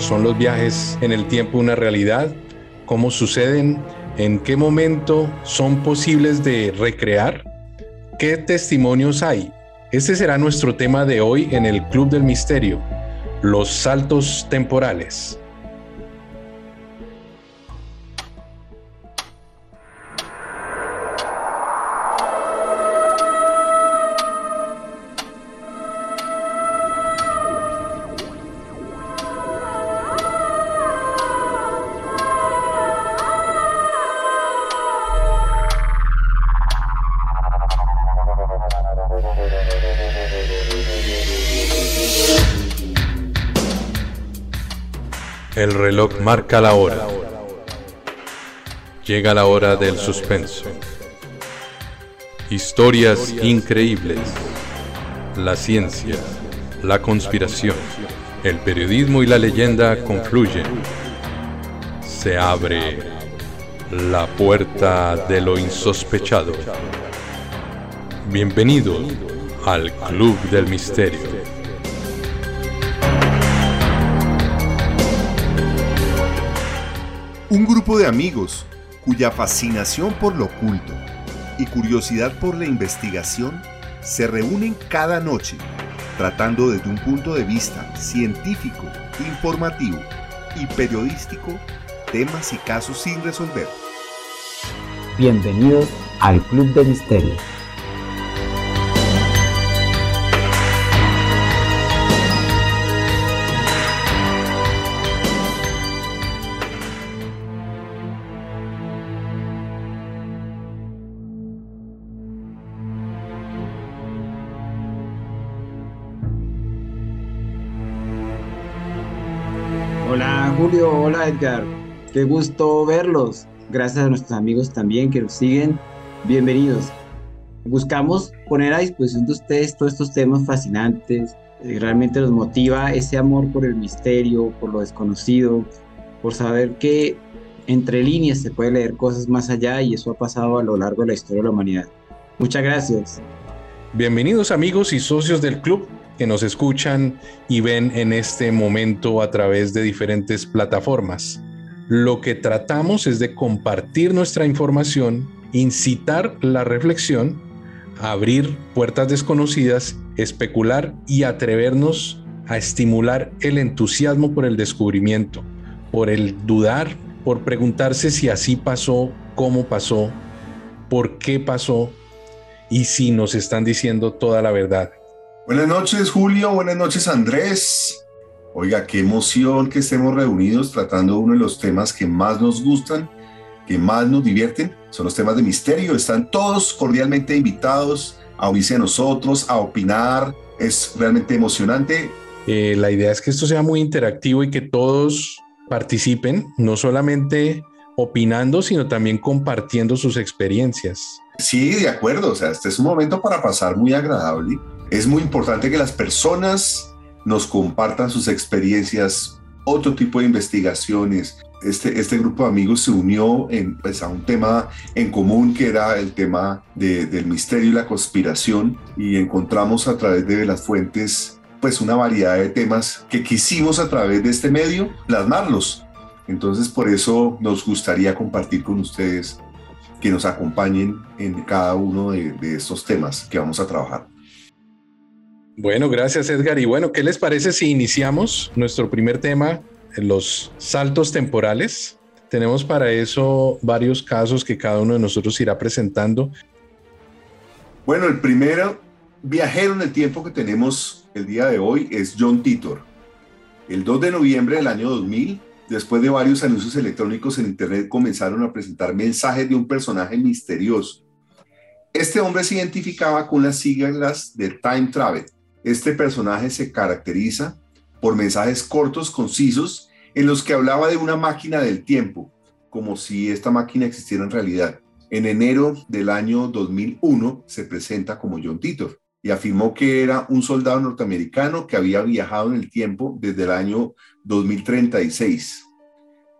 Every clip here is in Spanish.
¿Son los viajes en el tiempo una realidad? ¿Cómo suceden? ¿En qué momento son posibles de recrear? ¿Qué testimonios hay? Este será nuestro tema de hoy en el Club del Misterio, los saltos temporales. Marca la hora. Llega la hora del suspenso. Historias increíbles. La ciencia, la conspiración, el periodismo y la leyenda confluyen. Se abre la puerta de lo insospechado. Bienvenido al Club del Misterio. De amigos cuya fascinación por lo oculto y curiosidad por la investigación se reúnen cada noche tratando desde un punto de vista científico, informativo y periodístico temas y casos sin resolver. Bienvenidos al Club de Misterio. Julio, hola Edgar, qué gusto verlos. Gracias a nuestros amigos también que nos siguen. Bienvenidos. Buscamos poner a disposición de ustedes todos estos temas fascinantes. Eh, realmente nos motiva ese amor por el misterio, por lo desconocido, por saber que entre líneas se puede leer cosas más allá y eso ha pasado a lo largo de la historia de la humanidad. Muchas gracias. Bienvenidos amigos y socios del club que nos escuchan y ven en este momento a través de diferentes plataformas. Lo que tratamos es de compartir nuestra información, incitar la reflexión, abrir puertas desconocidas, especular y atrevernos a estimular el entusiasmo por el descubrimiento, por el dudar, por preguntarse si así pasó, cómo pasó, por qué pasó y si nos están diciendo toda la verdad. Buenas noches, Julio. Buenas noches, Andrés. Oiga, qué emoción que estemos reunidos tratando uno de los temas que más nos gustan, que más nos divierten. Son los temas de misterio. Están todos cordialmente invitados a unirse a nosotros, a opinar. Es realmente emocionante. Eh, la idea es que esto sea muy interactivo y que todos participen, no solamente opinando, sino también compartiendo sus experiencias. Sí, de acuerdo. O sea, este es un momento para pasar muy agradable es muy importante que las personas nos compartan sus experiencias, otro tipo de investigaciones. Este, este grupo de amigos se unió en, pues, a un tema en común que era el tema del misterio y la conspiración y encontramos a través de las fuentes pues una variedad de temas que quisimos a través de este medio plasmarlos. Entonces por eso nos gustaría compartir con ustedes que nos acompañen en cada uno de estos temas que vamos a trabajar. Bueno, gracias Edgar. Y bueno, ¿qué les parece si iniciamos nuestro primer tema, los saltos temporales? Tenemos para eso varios casos que cada uno de nosotros irá presentando. Bueno, el primero viajero en el tiempo que tenemos el día de hoy es John Titor. El 2 de noviembre del año 2000, después de varios anuncios electrónicos en Internet, comenzaron a presentar mensajes de un personaje misterioso. Este hombre se identificaba con las siglas de Time Travel este personaje se caracteriza por mensajes cortos, concisos, en los que hablaba de una máquina del tiempo, como si esta máquina existiera en realidad. En enero del año 2001 se presenta como John Titor y afirmó que era un soldado norteamericano que había viajado en el tiempo desde el año 2036.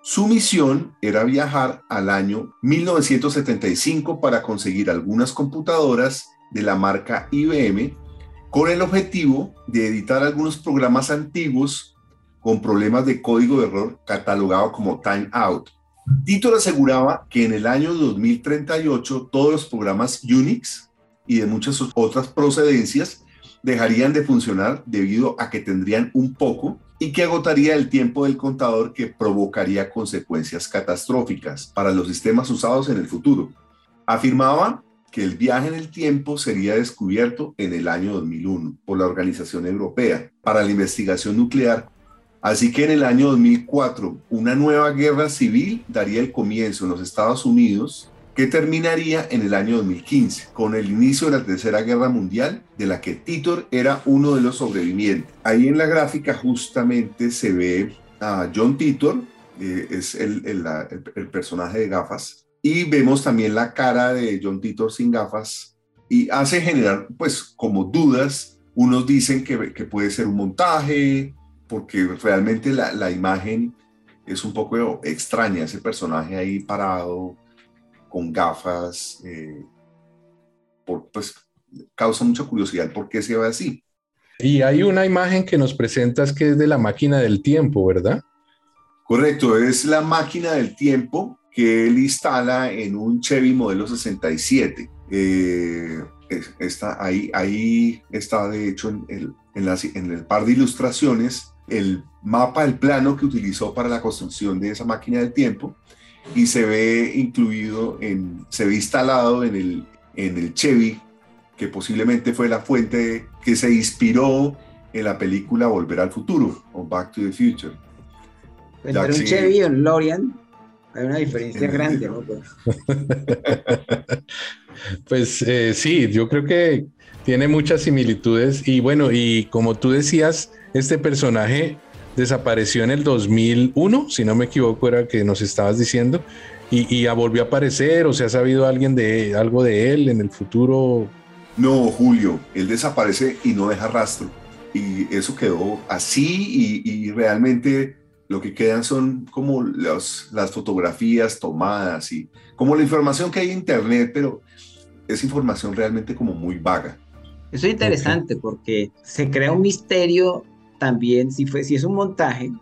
Su misión era viajar al año 1975 para conseguir algunas computadoras de la marca IBM con el objetivo de editar algunos programas antiguos con problemas de código de error catalogado como timeout. Titor aseguraba que en el año 2038 todos los programas Unix y de muchas otras procedencias dejarían de funcionar debido a que tendrían un poco y que agotaría el tiempo del contador que provocaría consecuencias catastróficas para los sistemas usados en el futuro. Afirmaba que el viaje en el tiempo sería descubierto en el año 2001 por la Organización Europea para la Investigación Nuclear. Así que en el año 2004 una nueva guerra civil daría el comienzo en los Estados Unidos que terminaría en el año 2015 con el inicio de la Tercera Guerra Mundial de la que Titor era uno de los sobrevivientes. Ahí en la gráfica justamente se ve a John Titor, eh, es el, el, el personaje de gafas, y vemos también la cara de John Titor sin gafas y hace generar pues como dudas. Unos dicen que, que puede ser un montaje porque realmente la, la, imagen es un poco extraña, ese personaje ahí parado con gafas, eh, por, pues causa mucha curiosidad por qué se ve así. Y hay una imagen que nos presentas que es de la máquina del tiempo, ¿verdad? Correcto, es la máquina del tiempo que él instala en un Chevy modelo 67. Eh, está, ahí, ahí está, de hecho, en el, en, el par de ilustraciones, el mapa, el plano que utilizó para la construcción de esa máquina del tiempo y se ve incluido, en, se ve instalado en el, en el Chevy, que posiblemente fue la fuente que se inspiró en la película Volver al Futuro o Back to the Future. Pero un Chevy o un Lorian hay una diferencia grande, ¿no? pues eh, sí, yo creo que tiene muchas similitudes y bueno, y como tú decías, este personaje desapareció en el 2001, si no me equivoco, era que nos estabas diciendo, y, y volvió a aparecer, o se ha sabido alguien de algo de él en el futuro. No, Julio, él desaparece y no deja rastro. Y eso quedó así y, y realmente lo que quedan son como las fotografías tomadas y como la información que hay en Internet, pero es información realmente como muy vaga. Eso es interesante porque se crea un misterio también, si, fue, si es un montaje,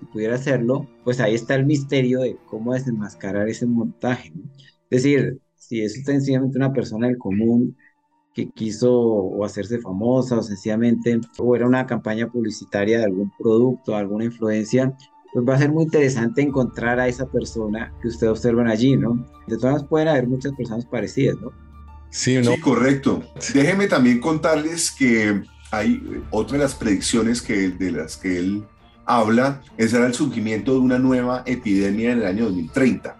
si pudiera hacerlo, pues ahí está el misterio de cómo desenmascarar ese montaje. Es decir, si es sencillamente una persona del común que quiso o hacerse famosa o sencillamente o era una campaña publicitaria de algún producto, alguna influencia, pues va a ser muy interesante encontrar a esa persona que ustedes observan allí, ¿no? De todas maneras pueden haber muchas personas parecidas, ¿no? Sí, ¿no? sí correcto. Déjenme también contarles que hay otra de las predicciones que, de las que él habla, es el surgimiento de una nueva epidemia en el año 2030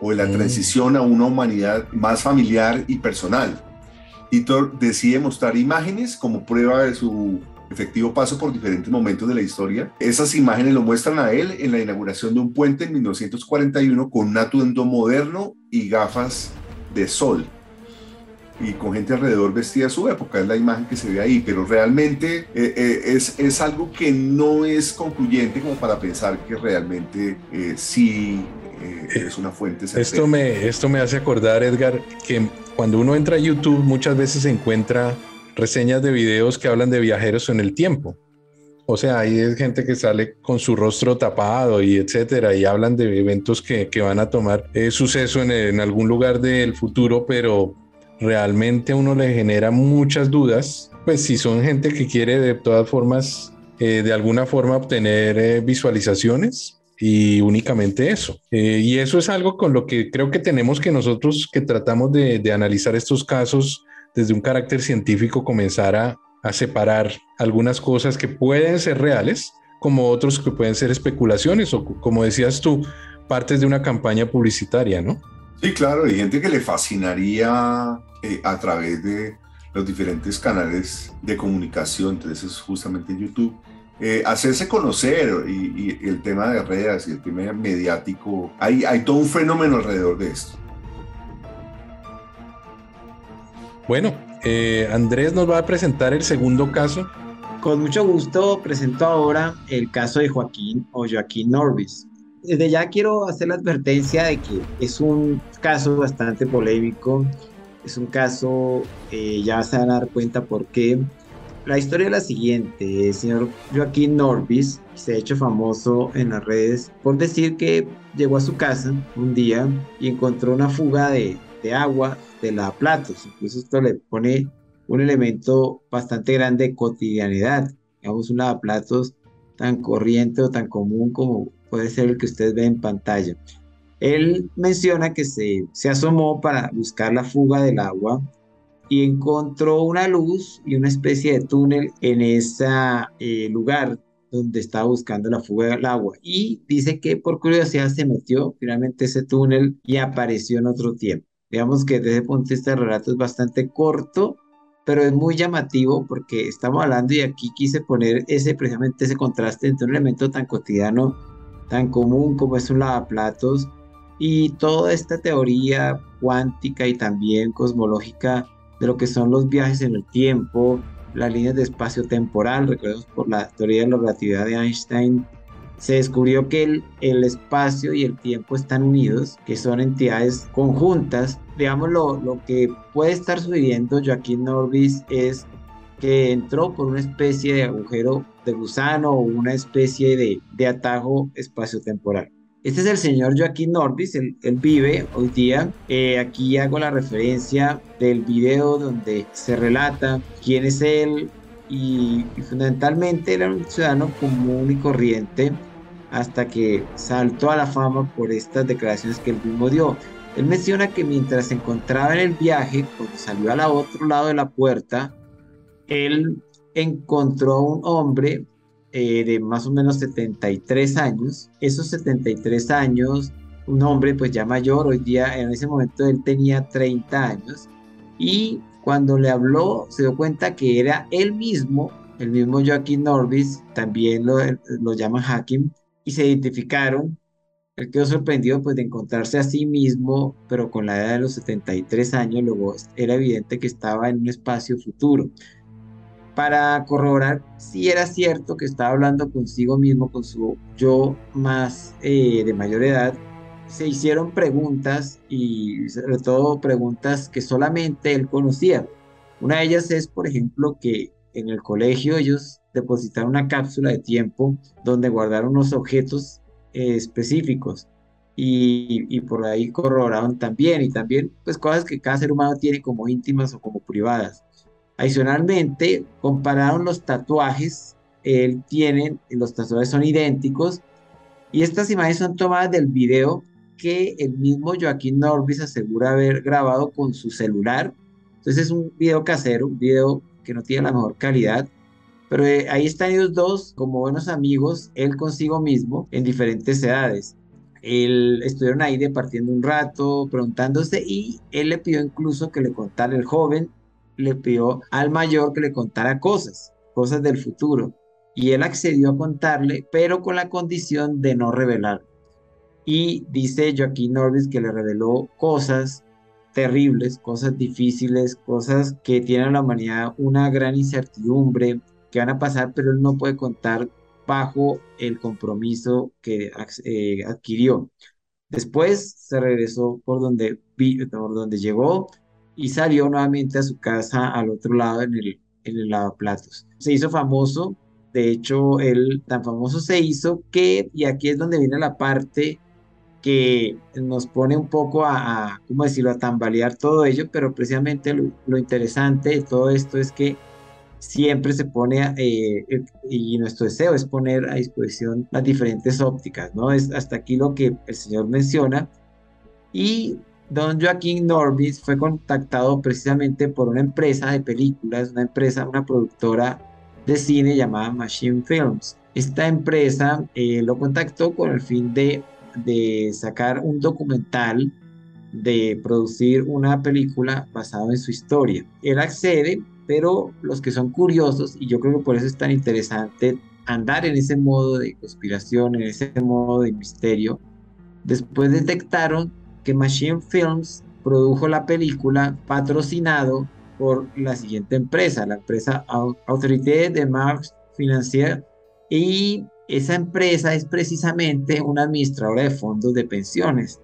o de la mm. transición a una humanidad más familiar y personal. Titor decide mostrar imágenes como prueba de su efectivo paso por diferentes momentos de la historia. Esas imágenes lo muestran a él en la inauguración de un puente en 1941 con un atuendo moderno y gafas de sol. Y con gente alrededor vestida a su época, es la imagen que se ve ahí, pero realmente eh, eh, es, es, algo que no es concluyente como para pensar que realmente eh, sí es una fuente. Esto me, esto me hace acordar, Edgar, que cuando uno entra a YouTube muchas veces se encuentra reseñas de videos que hablan de viajeros en el tiempo. O sea, hay gente que sale con su rostro tapado y etcétera, y hablan de eventos que, que van a tomar eh, suceso en, algún lugar del futuro, pero realmente uno le genera muchas dudas. Pues si son gente que quiere de todas formas, eh, de alguna forma obtener eh, visualizaciones, y únicamente eso. Eh, y eso es algo con lo que creo que tenemos que nosotros que tratamos de analizar estos casos desde un carácter científico comenzar a, separar algunas cosas que pueden ser reales como otros que pueden ser especulaciones o como decías tú, partes de una campaña publicitaria, ¿no? Sí, claro, hay gente que le fascinaría eh, a través de los diferentes canales de comunicación, entonces justamente YouTube, eh, hacerse conocer y, el tema de redes y el tema mediático, hay todo un fenómeno alrededor de esto. Bueno, eh, Andrés nos va a presentar el segundo caso. Con mucho gusto presento ahora el caso de Joaquín o Joaquín Norbis. Desde ya quiero hacer la advertencia de que es un caso bastante polémico, es un caso, eh, ya se van a dar cuenta por qué, La historia es la siguiente. El señor Joaquín Norbis se ha hecho famoso en las redes por decir que llegó a su casa un día y encontró una fuga de, de agua de lavaplatos. Incluso esto le pone un elemento bastante grande de cotidianidad. Digamos, un lavaplatos tan corriente o tan común como puede ser el que usted ve en pantalla. Él menciona que se, se asomó para buscar la fuga del agua y encontró una luz y una especie de túnel en ese eh, lugar donde estaba buscando la fuga del agua. Y dice que por curiosidad se metió finalmente ese túnel y apareció en otro tiempo. Digamos que desde ese punto de vista el relato es bastante corto, pero es muy llamativo porque estamos hablando y aquí quise poner ese precisamente ese contraste entre un elemento tan cotidiano, tan común como es un lavaplatos y toda esta teoría cuántica y también cosmológica de lo que son los viajes en el tiempo, las líneas de espacio temporal, recordemos por la teoría de la relatividad de Einstein, se descubrió que el, el, espacio y el tiempo están unidos, que son entidades conjuntas. Digamos, lo, que puede estar sucediendo Joaquín Norbis es que entró por una especie de agujero de gusano o una especie de, de atajo espaciotemporal. Este es el señor Joaquín Norbis, él, vive hoy día. Eh, aquí hago la referencia del video donde se relata quién es él y, y fundamentalmente era un ciudadano común y corriente hasta que saltó a la fama por estas declaraciones que él mismo dio. Él menciona que mientras se encontraba en el viaje, cuando salió al otro lado de la puerta, él encontró a un hombre eh, de más o menos 73 años. Esos 73 años, un hombre pues ya mayor, hoy día en ese momento él tenía 30 años y cuando le habló se dio cuenta que era él mismo, el mismo Joaquín Norbis, también lo, lo llaman Hakim, y se identificaron. Él quedó sorprendido pues de encontrarse a sí mismo, pero con la edad de los 73 años, luego era evidente que estaba en un espacio futuro para corroborar si era cierto que estaba hablando consigo mismo, con su yo más eh, de mayor edad, se hicieron preguntas y sobre todo preguntas que solamente él conocía. Una de ellas es, por ejemplo, que en el colegio ellos depositaron una cápsula de tiempo donde guardaron unos objetos eh, específicos y, y, por ahí corroboraron también y también pues cosas que cada ser humano tiene como íntimas o como privadas. Adicionalmente, compararon los tatuajes, él tiene, los tatuajes son idénticos, y estas imágenes son tomadas del video que el mismo Joaquín Norbis asegura haber grabado con su celular. Entonces es un video casero, un video que no tiene la mejor calidad, pero eh, ahí están ellos dos como buenos amigos, él consigo mismo, en diferentes edades. Él, estuvieron ahí departiendo un rato, preguntándose, y él le pidió incluso que le contara el joven le pidió al mayor que le contara cosas, cosas del futuro. Y él accedió a contarle, pero con la condición de no revelar. Y dice Joaquín Norbis que le reveló cosas terribles, cosas difíciles, cosas que tienen a la humanidad una gran incertidumbre, que van a pasar, pero él no puede contar bajo el compromiso que eh, adquirió. Después se regresó por donde, por donde llegó, y salió nuevamente a su casa al otro lado en el, en el lavaplatos. Se hizo famoso, de hecho, él tan famoso se hizo que, y aquí es donde viene la parte que nos pone un poco a, ¿cómo decirlo?, a tambalear todo ello, pero precisamente lo, interesante de todo esto es que siempre se pone, eh, y nuestro deseo es poner a disposición las diferentes ópticas, ¿no? Es hasta aquí lo que el señor menciona. Y Don Joaquín Norbis fue contactado precisamente por una empresa de películas, una empresa, una productora de cine llamada Machine Films. Esta empresa eh, lo contactó con el fin de, de sacar un documental, de producir una película basada en su historia. Él accede, pero los que son curiosos, y yo creo que por eso es tan interesante andar en ese modo de conspiración, en ese modo de misterio, después detectaron que Machine Films produjo la película patrocinado por la siguiente empresa, la empresa Autorité de Marx Financier, y esa empresa es precisamente una administradora de fondos de pensiones.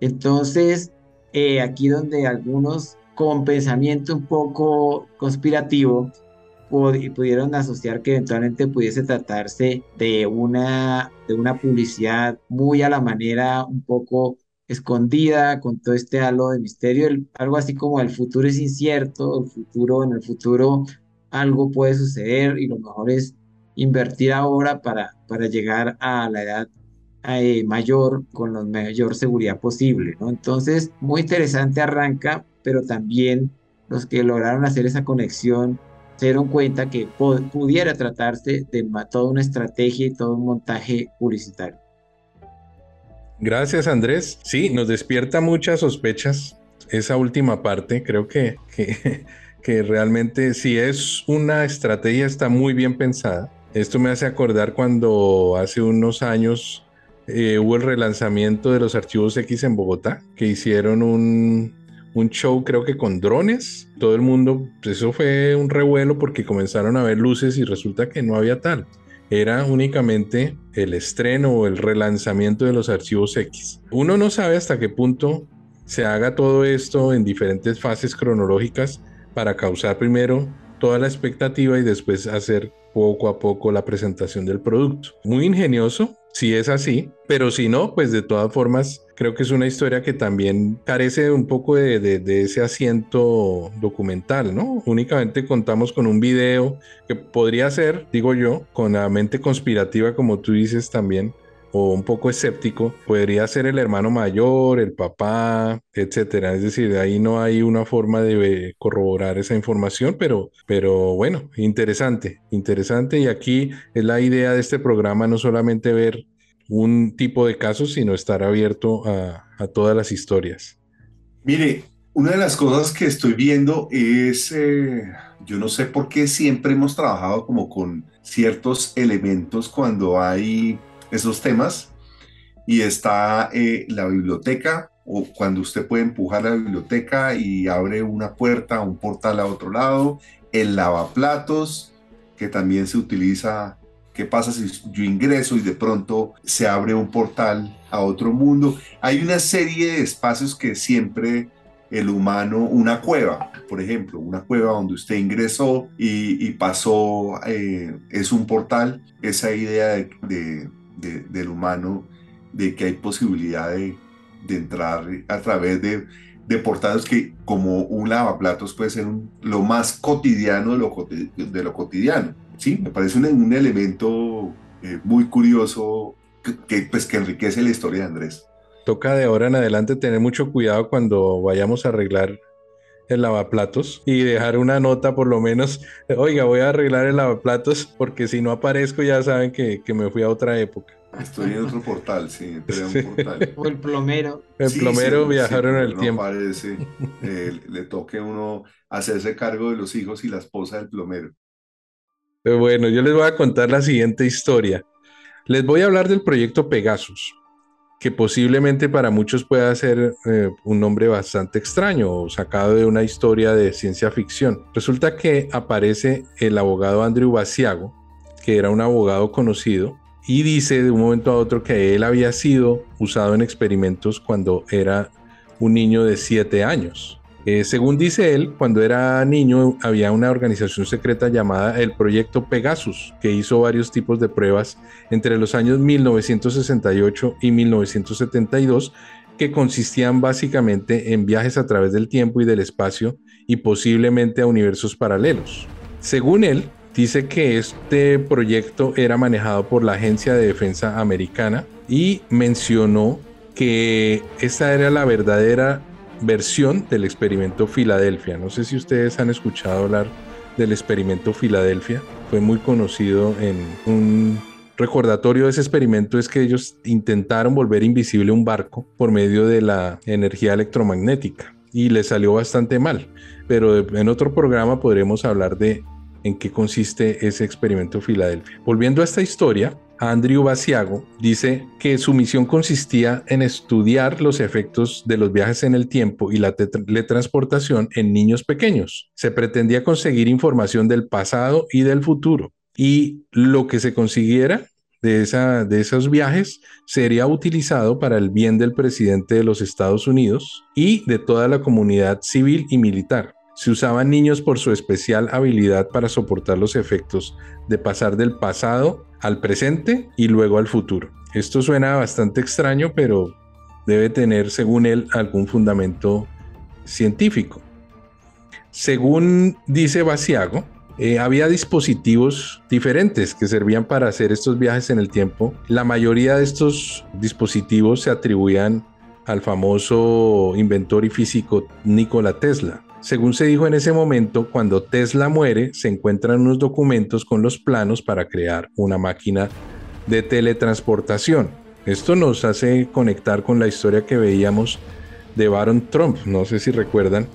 Entonces, eh, aquí donde algunos con pensamiento un poco conspirativo pudieron asociar que eventualmente pudiese tratarse de una, de una publicidad muy a la manera un poco escondida con todo este halo de misterio, algo así como el futuro es incierto, el futuro, en el futuro algo puede suceder y lo mejor es invertir ahora para, para llegar a la edad eh, mayor con la mayor seguridad posible. Entonces, muy interesante arranca, pero también los que lograron hacer esa conexión se dieron cuenta que pudiera tratarse de toda una estrategia y todo un montaje publicitario. Gracias Andrés. Sí, nos despierta muchas sospechas esa última parte. Creo que, que, realmente si es una estrategia está muy bien pensada. Esto me hace acordar cuando hace unos años eh, hubo el relanzamiento de los archivos X en Bogotá, que hicieron un, un show creo que con drones. Todo el mundo, pues eso fue un revuelo porque comenzaron a ver luces y resulta que no había tal. Era únicamente el estreno o el relanzamiento de los archivos X. Uno no sabe hasta qué punto se haga todo esto en diferentes fases cronológicas para causar primero toda la expectativa y después hacer poco a poco la presentación del producto. Muy ingenioso, si es así, pero si no, pues de todas formas creo que es una historia que también carece un poco de, de, ese asiento documental, ¿no? Únicamente contamos con un video que podría ser, digo yo, con la mente conspirativa como tú dices también, o un poco escéptico, podría ser el hermano mayor, el papá, etcétera. Es decir, ahí no hay una forma de corroborar esa información, pero, pero bueno, interesante, interesante. Y aquí es la idea de este programa, no solamente ver un tipo de casos, sino estar abierto a, todas las historias. Mire, una de las cosas que estoy viendo es, eh, yo no sé por qué siempre hemos trabajado como con ciertos elementos cuando hay esos temas. Y está eh, la biblioteca o cuando usted puede empujar la biblioteca y abre una puerta, un portal a otro lado, el lavaplatos, que también se utiliza, ¿qué pasa si yo ingreso y de pronto se abre un portal a otro mundo? Hay una serie de espacios que siempre el humano, una cueva, por ejemplo, una cueva donde usted ingresó y, pasó, eh, es un portal, esa idea de del humano, de que hay posibilidad de, entrar a través de, de, portales que como un lavaplatos puede ser lo más cotidiano de lo, de lo cotidiano. Sí, me parece un, elemento eh, muy curioso que, pues, que enriquece la historia de Andrés. Toca de ahora en adelante tener mucho cuidado cuando vayamos a arreglar el lavaplatos y dejar una nota por lo menos, oiga, voy a arreglar el lavaplatos porque si no aparezco ya saben que, me fui a otra época. Estoy en otro portal, sí, un portal. O el plomero. El plomero viajaron en el tiempo. Parece, eh, le toque a uno hacerse cargo de los hijos y la esposa del plomero. Pero bueno, yo les voy a contar la siguiente historia. Les voy a hablar del proyecto Pegasus que posiblemente para muchos pueda ser eh, un nombre bastante extraño o sacado de una historia de ciencia ficción. Resulta que aparece el abogado Andrew Basiago, que era un abogado conocido, y dice de un momento a otro que él había sido usado en experimentos cuando era un niño de 7 años. Eh, según dice él, cuando era niño había una organización secreta llamada el Proyecto Pegasus, que hizo varios tipos de pruebas entre los años 1968 y 1972, que consistían básicamente en viajes a través del tiempo y del espacio y posiblemente a universos paralelos. Según él, dice que este proyecto era manejado por la Agencia de Defensa Americana y mencionó que esta era la verdadera versión del experimento Filadelfia. No sé si ustedes han escuchado hablar del experimento Filadelfia. Fue muy conocido en un recordatorio de ese experimento es que ellos intentaron volver invisible un barco por medio de la energía electromagnética y le salió bastante mal. Pero en otro programa podremos hablar de en qué consiste ese experimento Filadelfia. Volviendo a esta historia, Andrew Basiago dice que su misión consistía en estudiar los efectos de los viajes en el tiempo y la teletransportación en niños pequeños. Se pretendía conseguir información del pasado y del futuro y lo que se consiguiera de, esa, de esos viajes sería utilizado para el bien del presidente de los Estados Unidos y de toda la comunidad civil y militar. se usaban niños por su especial habilidad para soportar los efectos de pasar del pasado al presente y luego al futuro. Esto suena bastante extraño, pero debe tener, según él, algún fundamento científico. Según dice Basiago, eh, había dispositivos diferentes que servían para hacer estos viajes en el tiempo. La mayoría de estos dispositivos se atribuían al famoso inventor y físico Nikola Tesla. Según se dijo en ese momento, cuando Tesla muere, se encuentran unos documentos con los planos para crear una máquina de teletransportación. Esto nos hace conectar con la historia que veíamos de Baron Trump. No sé si recuerdan,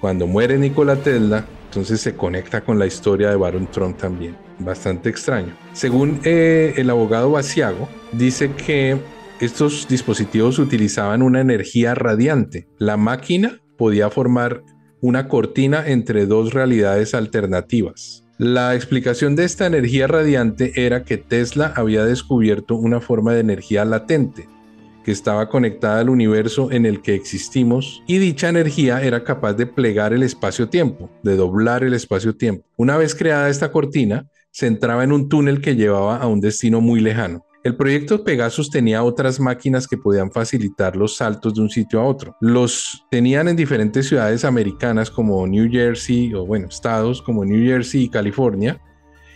cuando muere Nikola Tesla, entonces se conecta con la historia de Baron Trump también. Bastante extraño. Según eh, el abogado Basiago, dice que estos dispositivos utilizaban una energía radiante. La máquina podía formar una cortina entre dos realidades alternativas. La explicación de esta energía radiante era que Tesla había descubierto una forma de energía latente que estaba conectada al universo en el que existimos y dicha energía era capaz de plegar el espacio-tiempo, de doblar el espacio-tiempo. Una vez creada esta cortina, se entraba en un túnel que llevaba a un destino muy lejano. El proyecto Pegasus tenía otras máquinas que podían facilitar los saltos de un sitio a otro. Los tenían en diferentes ciudades americanas como New Jersey o bueno, estados como New Jersey y California.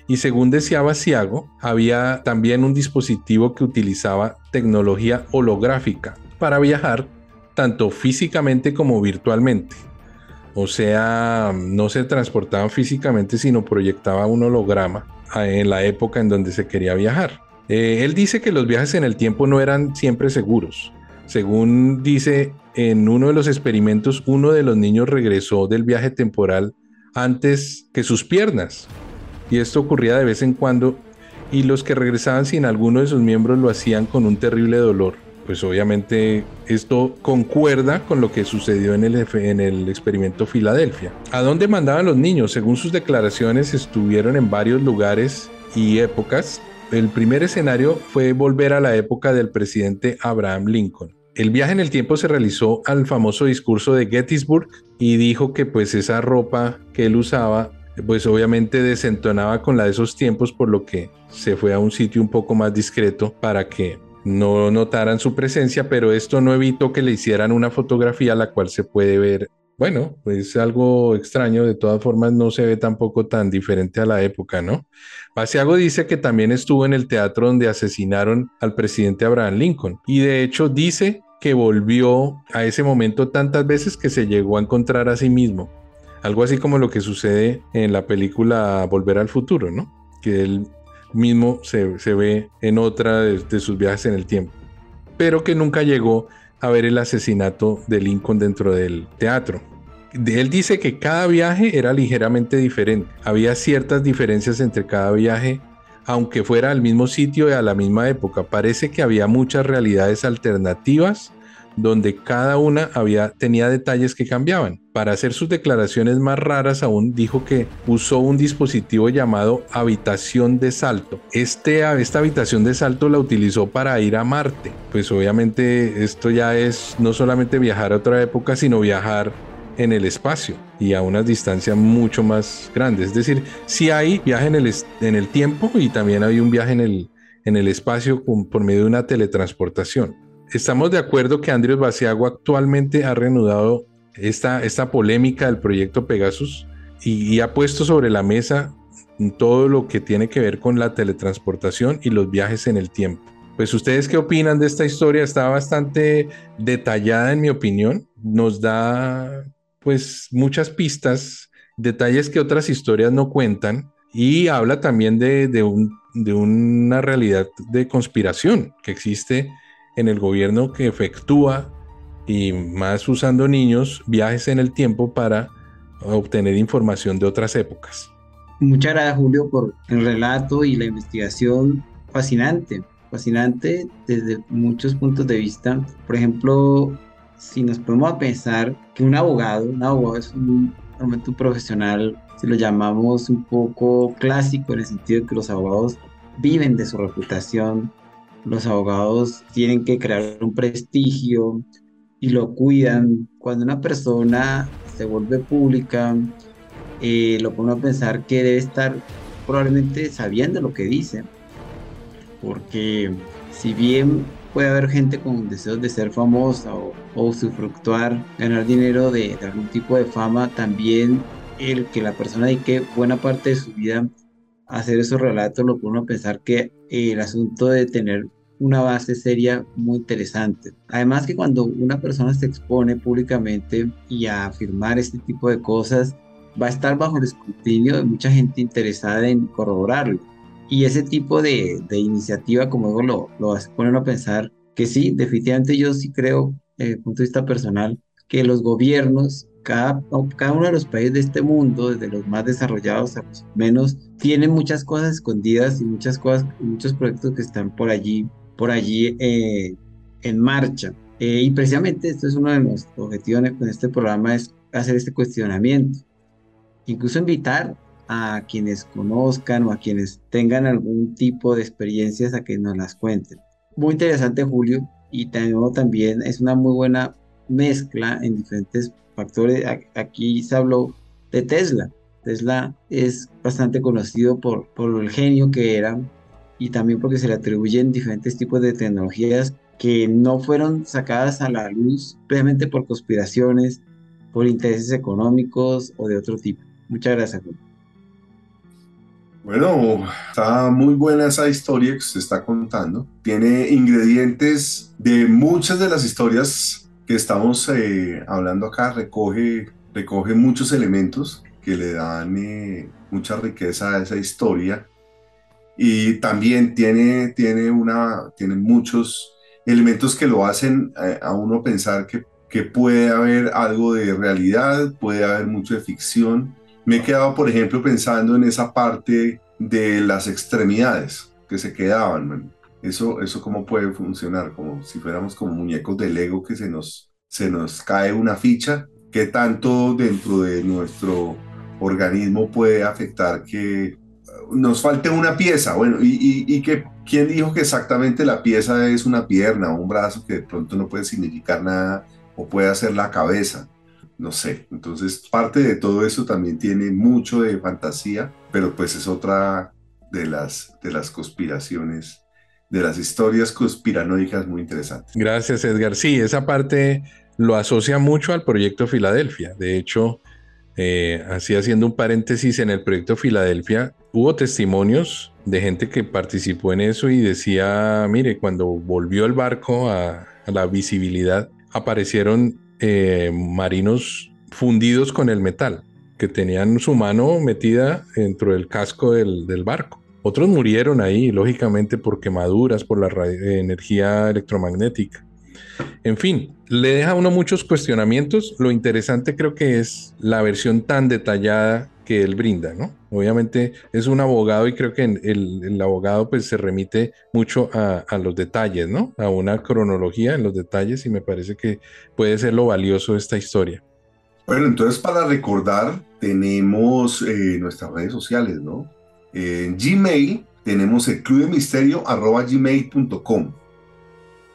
Y según decía Basiago, había también un dispositivo que utilizaba tecnología holográfica para viajar tanto físicamente como virtualmente. O sea, no se transportaban físicamente, sino proyectaba un holograma en la época en donde se quería viajar. Eh, él dice que los viajes en el tiempo no eran siempre seguros. Según dice en uno de los experimentos, uno de los niños regresó del viaje temporal antes que sus piernas. Y esto ocurría de vez en cuando y los que regresaban sin alguno de sus miembros lo hacían con un terrible dolor. Pues obviamente esto concuerda con lo que sucedió en el, en el experimento Filadelfia. ¿A dónde mandaban los niños? Según sus declaraciones estuvieron en varios lugares y épocas el primer escenario fue volver a la época del presidente Abraham Lincoln. El viaje en el tiempo se realizó al famoso discurso de Gettysburg y dijo que pues esa ropa que él usaba pues obviamente desentonaba con la de esos tiempos por lo que se fue a un sitio un poco más discreto para que no notaran su presencia, pero esto no evitó que le hicieran una fotografía la cual se puede ver bueno, pues algo extraño, de todas formas no se ve tampoco tan diferente a la época, ¿no? Basiago dice que también estuvo en el teatro donde asesinaron al presidente Abraham Lincoln y de hecho dice que volvió a ese momento tantas veces que se llegó a encontrar a sí mismo. Algo así como lo que sucede en la película Volver al Futuro, ¿no? Que él mismo se, ve en otra de sus viajes en el tiempo, pero que nunca llegó a ver el asesinato de Lincoln dentro del teatro. Él dice que cada viaje era ligeramente diferente. Había ciertas diferencias entre cada viaje, aunque fuera al mismo sitio y a la misma época. Parece que había muchas realidades alternativas donde cada una había, tenía detalles que cambiaban. Para hacer sus declaraciones más raras aún dijo que usó un dispositivo llamado habitación de salto. Este, esta habitación de salto la utilizó para ir a Marte. Pues obviamente esto ya es no solamente viajar a otra época, sino viajar en el espacio y a unas distancias mucho más grandes. Es decir, si hay viaje en el, en el tiempo y también hay un viaje en el, en el espacio por medio de una teletransportación estamos de acuerdo que Andrés Baciago actualmente ha reanudado esta, esta polémica del proyecto Pegasus y, ha puesto sobre la mesa todo lo que tiene que ver con la teletransportación y los viajes en el tiempo. Pues ustedes qué opinan de esta historia? Está bastante detallada en mi opinión. Nos da pues muchas pistas, detalles que otras historias no cuentan y habla también de, de, un, de una realidad de conspiración que existe en el gobierno que efectúa y más usando niños viajes en el tiempo para obtener información de otras épocas. Muchas gracias Julio por el relato y la investigación fascinante, fascinante desde muchos puntos de vista. Por ejemplo, si nos ponemos a pensar que un abogado, un abogado es un, un profesional, si lo llamamos un poco clásico en el sentido de que los abogados viven de su reputación, los abogados tienen que crear un prestigio y lo cuidan. Cuando una persona se vuelve pública, eh, lo pone a pensar que debe estar probablemente sabiendo lo que dice. Porque si bien puede haber gente con deseos de ser famosa o, o usufructuar, ganar dinero de, de, algún tipo de fama, también el que la persona dedique buena parte de su vida a hacer esos relatos lo pone a pensar que el asunto de tener una base seria muy interesante. Además que cuando una persona se expone públicamente y a afirmar este tipo de cosas, va a estar bajo el escrutinio de mucha gente interesada en corroborarlo. Y ese tipo de, de iniciativa, como digo, lo, lo ponen a pensar que sí, definitivamente yo sí creo, el punto de vista personal, que los gobiernos, cada, uno de los países de este mundo, desde los más desarrollados a los menos, tienen muchas cosas escondidas y muchas cosas, muchos proyectos que están por allí por allí eh, en marcha. Eh, y precisamente esto es uno de nuestros objetivos en este programa, es hacer este cuestionamiento. Incluso invitar a quienes conozcan o a quienes tengan algún tipo de experiencias a que nos las cuenten. Muy interesante, Julio, y también es una muy buena mezcla en diferentes factores. Aquí se habló de Tesla. Tesla es bastante conocido por, por el genio que era, y también porque se le atribuyen diferentes tipos de tecnologías que no fueron sacadas a la luz previamente por conspiraciones, por intereses económicos o de otro tipo. Muchas gracias. Bueno, está muy buena esa historia que se está contando. Tiene ingredientes de muchas de las historias que estamos eh, hablando acá. Recoge, recoge muchos elementos que le dan eh, mucha riqueza a esa historia y también tiene, tiene, una, tiene muchos elementos que lo hacen a, eh, a uno pensar que, que, puede haber algo de realidad, puede haber mucho de ficción. Me he quedado, por ejemplo, pensando en esa parte de las extremidades que se quedaban. Eso, eso cómo puede funcionar, como si fuéramos como muñecos de Lego que se nos, se nos cae una ficha, qué tanto dentro de nuestro organismo puede afectar que nos falte una pieza, bueno, y, y, que quién dijo que exactamente la pieza es una pierna o un brazo que de pronto no puede significar nada o puede ser la cabeza, no sé. Entonces, parte de todo eso también tiene mucho de fantasía, pero pues es otra de las, de las conspiraciones, de las historias conspiranoicas muy interesantes. Gracias, Edgar. Sí, esa parte lo asocia mucho al proyecto Filadelfia. De hecho, eh, así haciendo un paréntesis, en el proyecto Filadelfia hubo testimonios de gente que participó en eso y decía, mire, cuando volvió el barco a, la visibilidad, aparecieron eh, marinos fundidos con el metal, que tenían su mano metida dentro del casco del, del barco. Otros murieron ahí, lógicamente, por quemaduras, por la energía electromagnética. En fin, le deja a uno muchos cuestionamientos. Lo interesante creo que es la versión tan detallada que él brinda, ¿no? Obviamente es un abogado y creo que el, abogado pues se remite mucho a, los detalles, ¿no? A una cronología en los detalles y me parece que puede ser lo valioso de esta historia. Bueno, entonces para recordar tenemos eh, nuestras redes sociales, ¿no? En Gmail tenemos el club de misterio arroba gmail.com.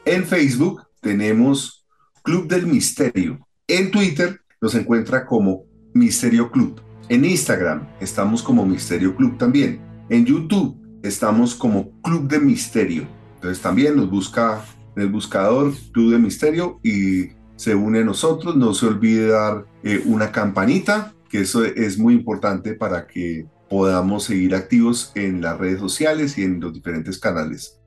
En Facebook tenemos Club del Misterio. En Twitter nos encuentra como Misterio Club. En Instagram estamos como Misterio Club también. En YouTube estamos como Club de Misterio. Entonces también nos busca en el buscador Club de Misterio y se une a nosotros. No se olvide dar eh, una campanita, que eso es muy importante para que podamos seguir activos en las redes sociales y en los diferentes canales.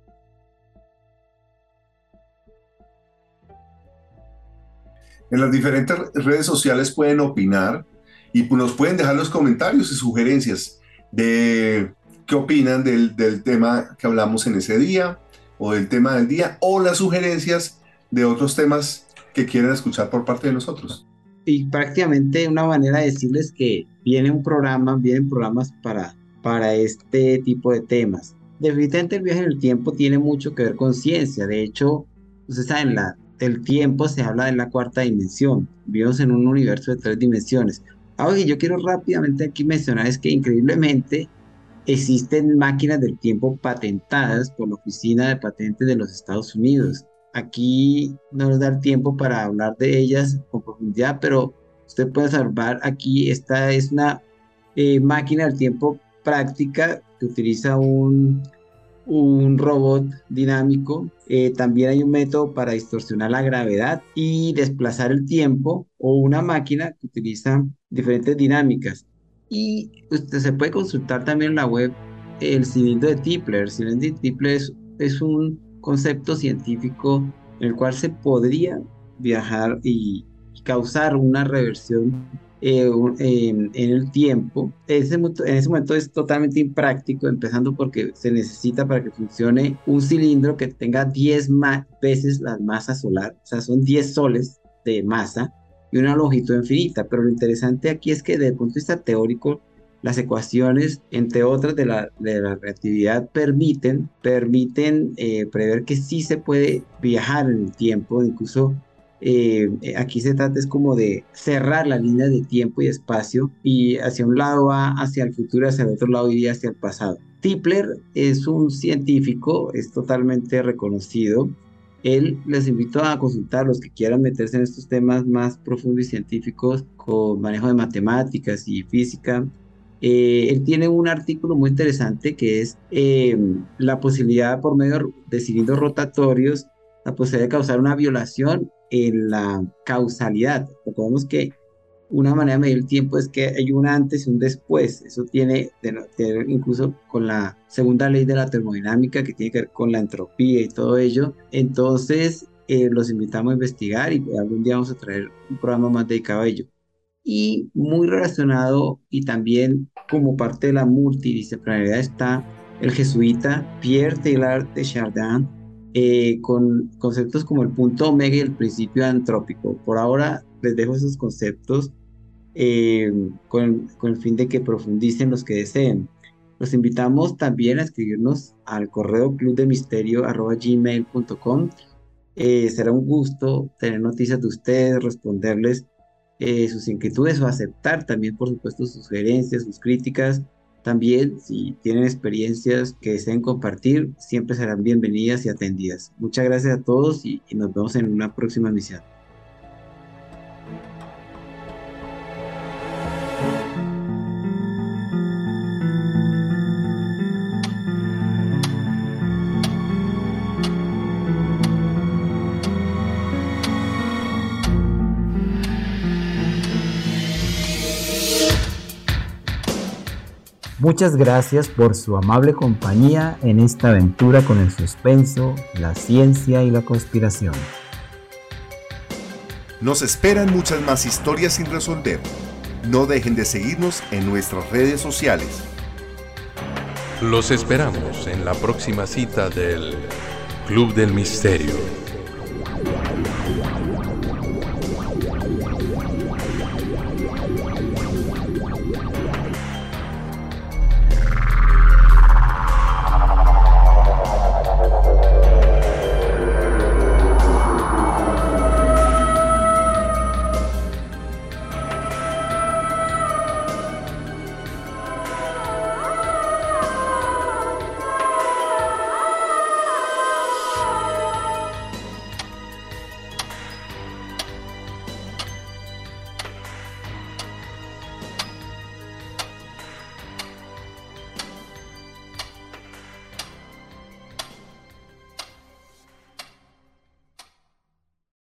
En las diferentes redes sociales pueden opinar y nos pueden dejar los comentarios y sugerencias de qué opinan del, del, tema que hablamos en ese día o del tema del día o las sugerencias de otros temas que quieren escuchar por parte de nosotros. Y prácticamente una manera de decirles que viene un programa, vienen programas para, para este tipo de temas. Definitivamente el viaje en el tiempo tiene mucho que ver con ciencia. De hecho, ustedes saben, la, el tiempo se habla de la cuarta dimensión. Vivimos en un universo de tres dimensiones. Que yo quiero rápidamente aquí mencionar es que increíblemente existen máquinas del tiempo patentadas por la Oficina de Patentes de los Estados Unidos. Aquí no nos da tiempo para hablar de ellas con profundidad, pero Usted puede observar aquí, esta es una eh, máquina del tiempo práctica que utiliza un, un robot dinámico. Eh, también hay un método para distorsionar la gravedad y desplazar el tiempo o una máquina que utiliza diferentes dinámicas. Y usted se puede consultar también en la web el cilindro de Tipler. El cilindro de Tipler es, es un concepto científico en el cual se podría viajar y causar una reversión eh, en, el tiempo. Ese, en ese momento es totalmente impráctico, empezando porque se necesita para que funcione un cilindro que tenga 10 veces la masa solar, o sea, son 10 soles de masa y una longitud infinita. Pero lo interesante aquí es que desde el punto de vista teórico, las ecuaciones, entre otras de la, de la relatividad, permiten, permiten eh, prever que sí se puede viajar en el tiempo, incluso eh, aquí se trata es como de cerrar la línea de tiempo y espacio y hacia un lado va hacia el futuro, hacia el otro lado iría hacia el pasado. Tipler es un científico, es totalmente reconocido. Él les invito a consultar los que quieran meterse en estos temas más profundos y científicos con manejo de matemáticas y física. Eh, él tiene un artículo muy interesante que es eh, la posibilidad por medio de cilindros rotatorios, la posibilidad de causar una violación en la causalidad. Recordemos que una manera de medir el tiempo es que hay un antes y un después. Eso tiene incluso con la segunda ley de la termodinámica que tiene que ver con la entropía y todo ello. Entonces, eh, los invitamos a investigar y algún día vamos a traer un programa más dedicado a ello. Y muy relacionado y también como parte de la multidisciplinaridad está el jesuita Pierre Taylor de Chardin, eh, con conceptos como el punto omega y el principio antrópico. Por ahora les dejo esos conceptos eh, con, con, el fin de que profundicen los que deseen. Los invitamos también a escribirnos al correo clubdemisterio.gmail.com. Eh, será un gusto tener noticias de ustedes, responderles sus inquietudes o aceptar también, por supuesto, sus sugerencias, sus críticas también, si tienen experiencias que deseen compartir, siempre serán bienvenidas y atendidas. Muchas gracias a todos y, nos vemos en una próxima misión. Muchas gracias por su amable compañía en esta aventura con el suspenso, la ciencia y la conspiración. Nos esperan muchas más historias sin resolver. No dejen de seguirnos en nuestras redes sociales. Los esperamos en la próxima cita del Club del Misterio.